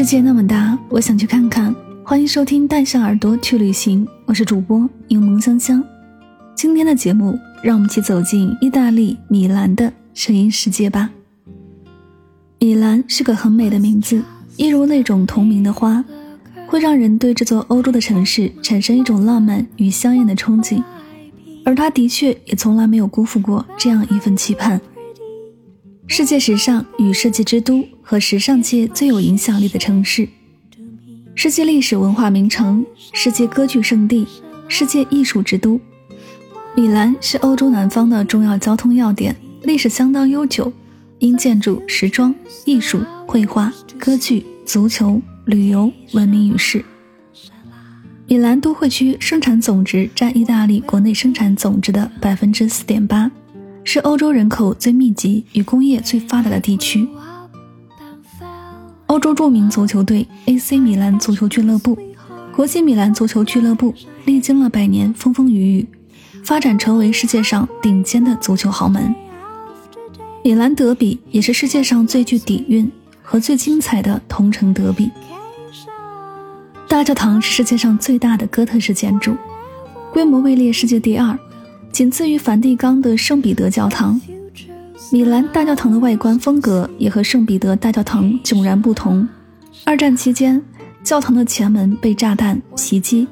世界那么大，我想去看看。欢迎收听《带上耳朵去旅行》，我是主播柠檬香香。今天的节目，让我们一起走进意大利米兰的声音世界吧。米兰是个很美的名字，一如那种同名的花，会让人对这座欧洲的城市产生一种浪漫与香艳的憧憬。而它的确也从来没有辜负过这样一份期盼。世界时尚与设计之都和时尚界最有影响力的城市，世界历史文化名城，世界歌剧圣地，世界艺术之都。米兰是欧洲南方的重要交通要点，历史相当悠久，因建筑、时装、艺术、绘画、歌剧、足球、旅游闻名于世。米兰都会区生产总值占意大利国内生产总值的百分之四点八。是欧洲人口最密集与工业最发达的地区。欧洲著名足球队 AC 米兰足球俱乐部、国际米兰足球俱乐部历经了百年风风雨雨，发展成为世界上顶尖的足球豪门。米兰德比也是世界上最具底蕴和最精彩的同城德比。大教堂是世界上最大的哥特式建筑，规模位列世界第二。仅次于梵蒂冈的圣彼得教堂，米兰大教堂的外观风格也和圣彼得大教堂迥然不同。二战期间，教堂的前门被炸弹袭击，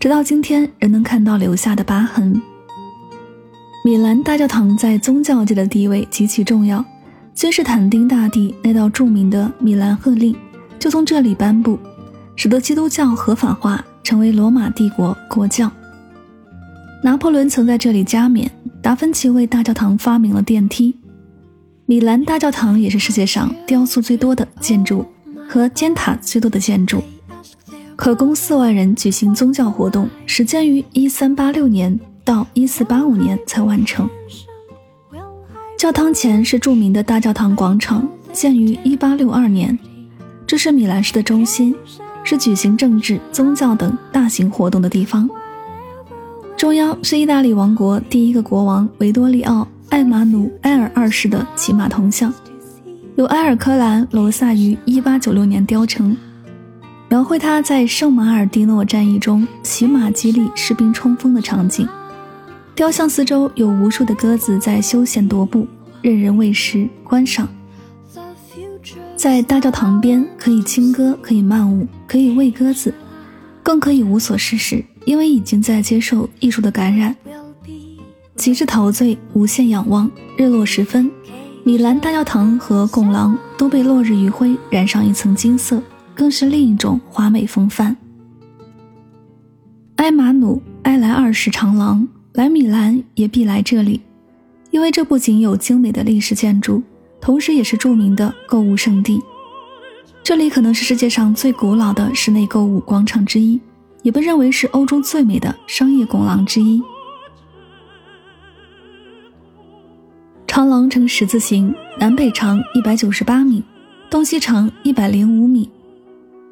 直到今天仍能看到留下的疤痕。米兰大教堂在宗教界的地位极其重要，君士坦丁大帝那道著名的米兰贺令就从这里颁布，使得基督教合法化，成为罗马帝国国教。拿破仑曾在这里加冕，达芬奇为大教堂发明了电梯。米兰大教堂也是世界上雕塑最多的建筑和尖塔最多的建筑，可供四万人举行宗教活动，始建于一三八六年到一四八五年才完成。教堂前是著名的大教堂广场，建于一八六二年，这是米兰市的中心，是举行政治、宗教等大型活动的地方。中央是意大利王国第一个国王维多利奥·艾马努埃尔二世的骑马铜像，由埃尔科兰·罗萨于1896年雕成，描绘他在圣马尔蒂诺战役中骑马激励士兵冲锋的场景。雕像四周有无数的鸽子在休闲踱步，任人喂食观赏。在大教堂边可以轻歌，可以慢舞，可以喂鸽子，更可以无所事事。因为已经在接受艺术的感染，极致陶醉，无限仰望。日落时分，米兰大教堂和拱廊都被落日余晖染上一层金色，更是另一种华美风范。埃马努埃莱二世长廊来米兰也必来这里，因为这不仅有精美的历史建筑，同时也是著名的购物圣地。这里可能是世界上最古老的室内购物广场之一。也被认为是欧洲最美的商业拱廊之一。长廊呈十字形，南北长一百九十八米，东西长一百零五米。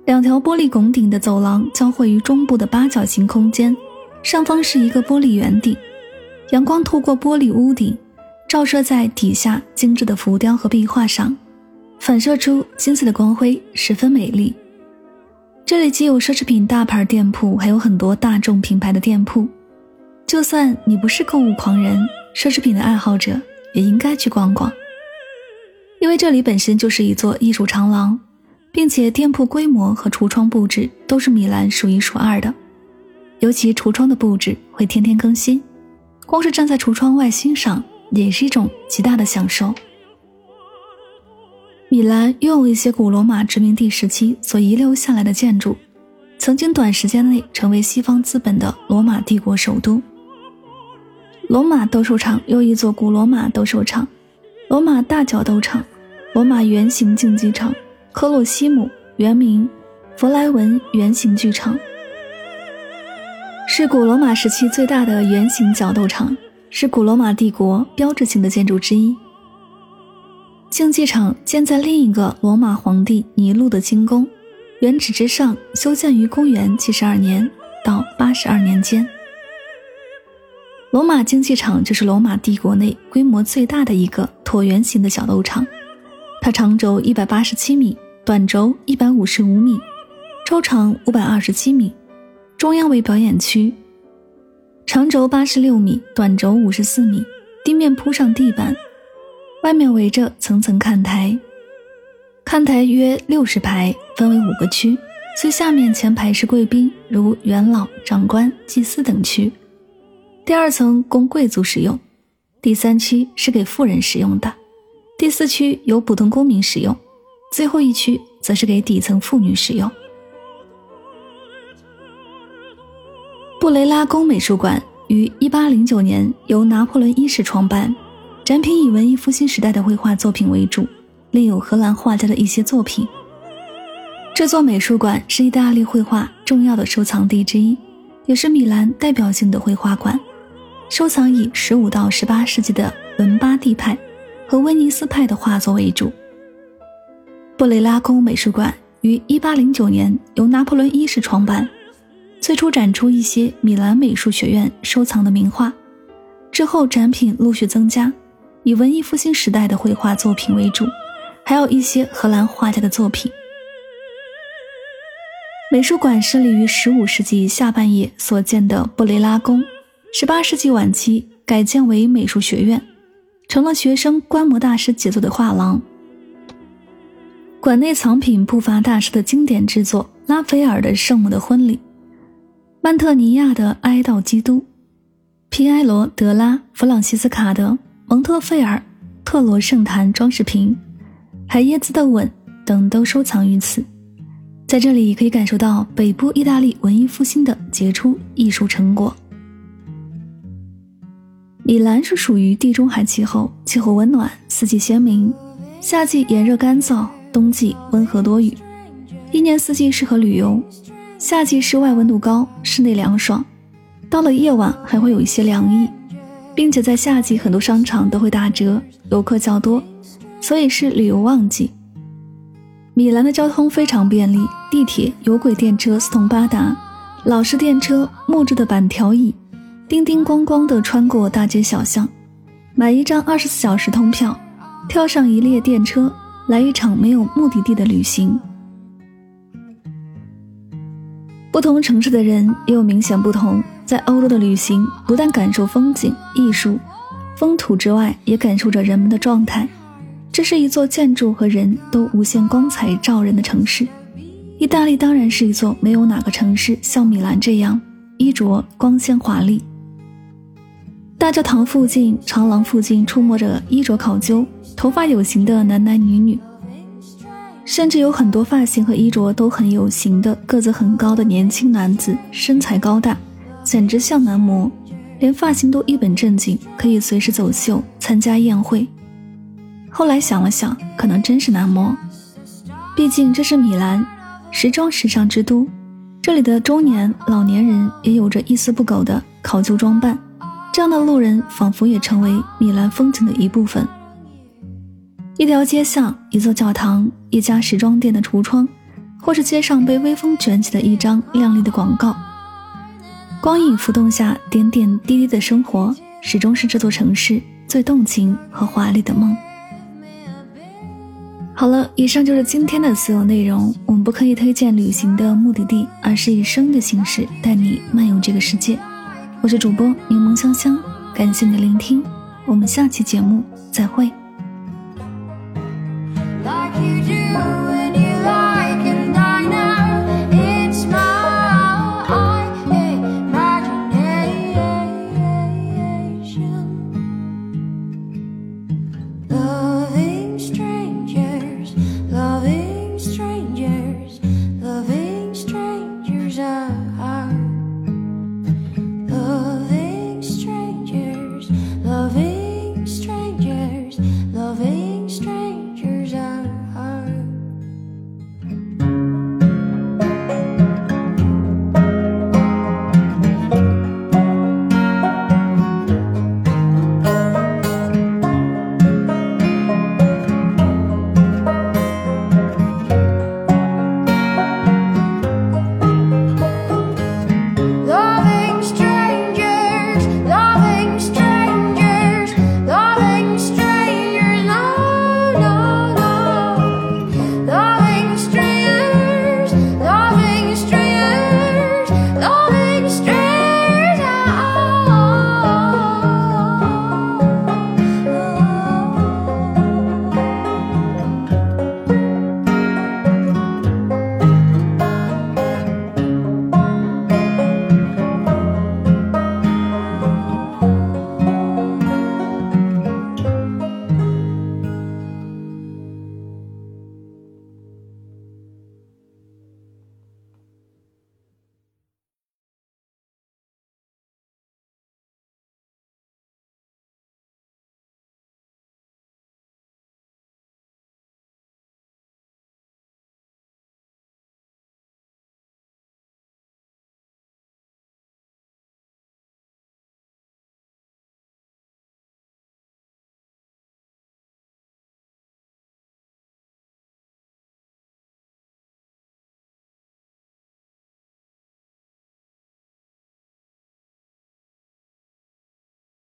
两条玻璃拱顶的走廊交汇于中部的八角形空间，上方是一个玻璃圆顶，阳光透过玻璃屋顶，照射在底下精致的浮雕和壁画上，反射出金色的光辉，十分美丽。这里既有奢侈品大牌店铺，还有很多大众品牌的店铺。就算你不是购物狂人，奢侈品的爱好者也应该去逛逛，因为这里本身就是一座艺术长廊，并且店铺规模和橱窗布置都是米兰数一数二的。尤其橱窗的布置会天天更新，光是站在橱窗外欣赏也是一种极大的享受。米兰拥有一些古罗马殖民地时期所遗留下来的建筑，曾经短时间内成为西方资本的罗马帝国首都。罗马斗兽场又一座古罗马斗兽场，罗马大角斗场，罗马圆形竞技场，科洛西姆原名弗莱文圆形剧场，是古罗马时期最大的圆形角斗场，是古罗马帝国标志性的建筑之一。竞技场建在另一个罗马皇帝尼禄的金宫原址之上，修建于公元七十二年到八十二年间。罗马竞技场就是罗马帝国内规模最大的一个椭圆形的小斗场，它长轴一百八十七米，短轴一百五十五米，周长五百二十七米，中央为表演区，长轴八十六米，短轴五十四米，地面铺上地板。外面围着层层看台，看台约六十排，分为五个区。最下面前排是贵宾，如元老、长官、祭司等区。第二层供贵族使用，第三区是给富人使用的，第四区由普通公民使用，最后一区则是给底层妇女使用。布雷拉宫美术馆于一八零九年由拿破仑一世创办。展品以文艺复兴时代的绘画作品为主，另有荷兰画家的一些作品。这座美术馆是意大利绘画重要的收藏地之一，也是米兰代表性的绘画馆，收藏以十五到十八世纪的伦巴第派和威尼斯派的画作为主。布雷拉宫美术馆于一八零九年由拿破仑一世创办，最初展出一些米兰美术学院收藏的名画，之后展品陆续增加。以文艺复兴时代的绘画作品为主，还有一些荷兰画家的作品。美术馆设立于15世纪下半叶所建的布雷拉宫，18世纪晚期改建为美术学院，成了学生观摩大师杰作的画廊。馆内藏品不乏大师的经典之作：拉斐尔的《圣母的婚礼》，曼特尼亚的《哀悼基督》，皮埃罗·德拉·弗朗西斯卡的。蒙特费尔特罗圣坛装饰品、海耶兹的吻等都收藏于此。在这里可以感受到北部意大利文艺复兴的杰出艺术成果。米兰是属于地中海气候，气候温暖，四季鲜明，夏季炎热干燥，冬季温和多雨，一年四季适合旅游。夏季室外温度高，室内凉爽，到了夜晚还会有一些凉意。并且在夏季，很多商场都会打折，游客较多，所以是旅游旺季。米兰的交通非常便利，地铁、有轨电车四通八达，老式电车、木质的板条椅，叮叮咣咣地穿过大街小巷。买一张二十四小时通票，跳上一列电车，来一场没有目的地的旅行。不同城市的人也有明显不同。在欧洲的旅行，不但感受风景、艺术、风土之外，也感受着人们的状态。这是一座建筑和人都无限光彩照人的城市。意大利当然是一座没有哪个城市像米兰这样衣着光鲜华丽。大教堂附近、长廊附近出没着衣着考究、头发有型的男男女女，甚至有很多发型和衣着都很有型的、个子很高的年轻男子，身材高大。简直像男模，连发型都一本正经，可以随时走秀、参加宴会。后来想了想，可能真是男模，毕竟这是米兰，时装时尚之都，这里的中年、老年人也有着一丝不苟的考究装扮，这样的路人仿佛也成为米兰风景的一部分。一条街巷、一座教堂、一家时装店的橱窗，或是街上被微风卷起的一张亮丽的广告。光影浮动下，点点滴滴的生活，始终是这座城市最动情和华丽的梦。好了，以上就是今天的所有内容。我们不刻意推荐旅行的目的地，而是以声音的形式带你漫游这个世界。我是主播柠檬香香，感谢你的聆听，我们下期节目再会。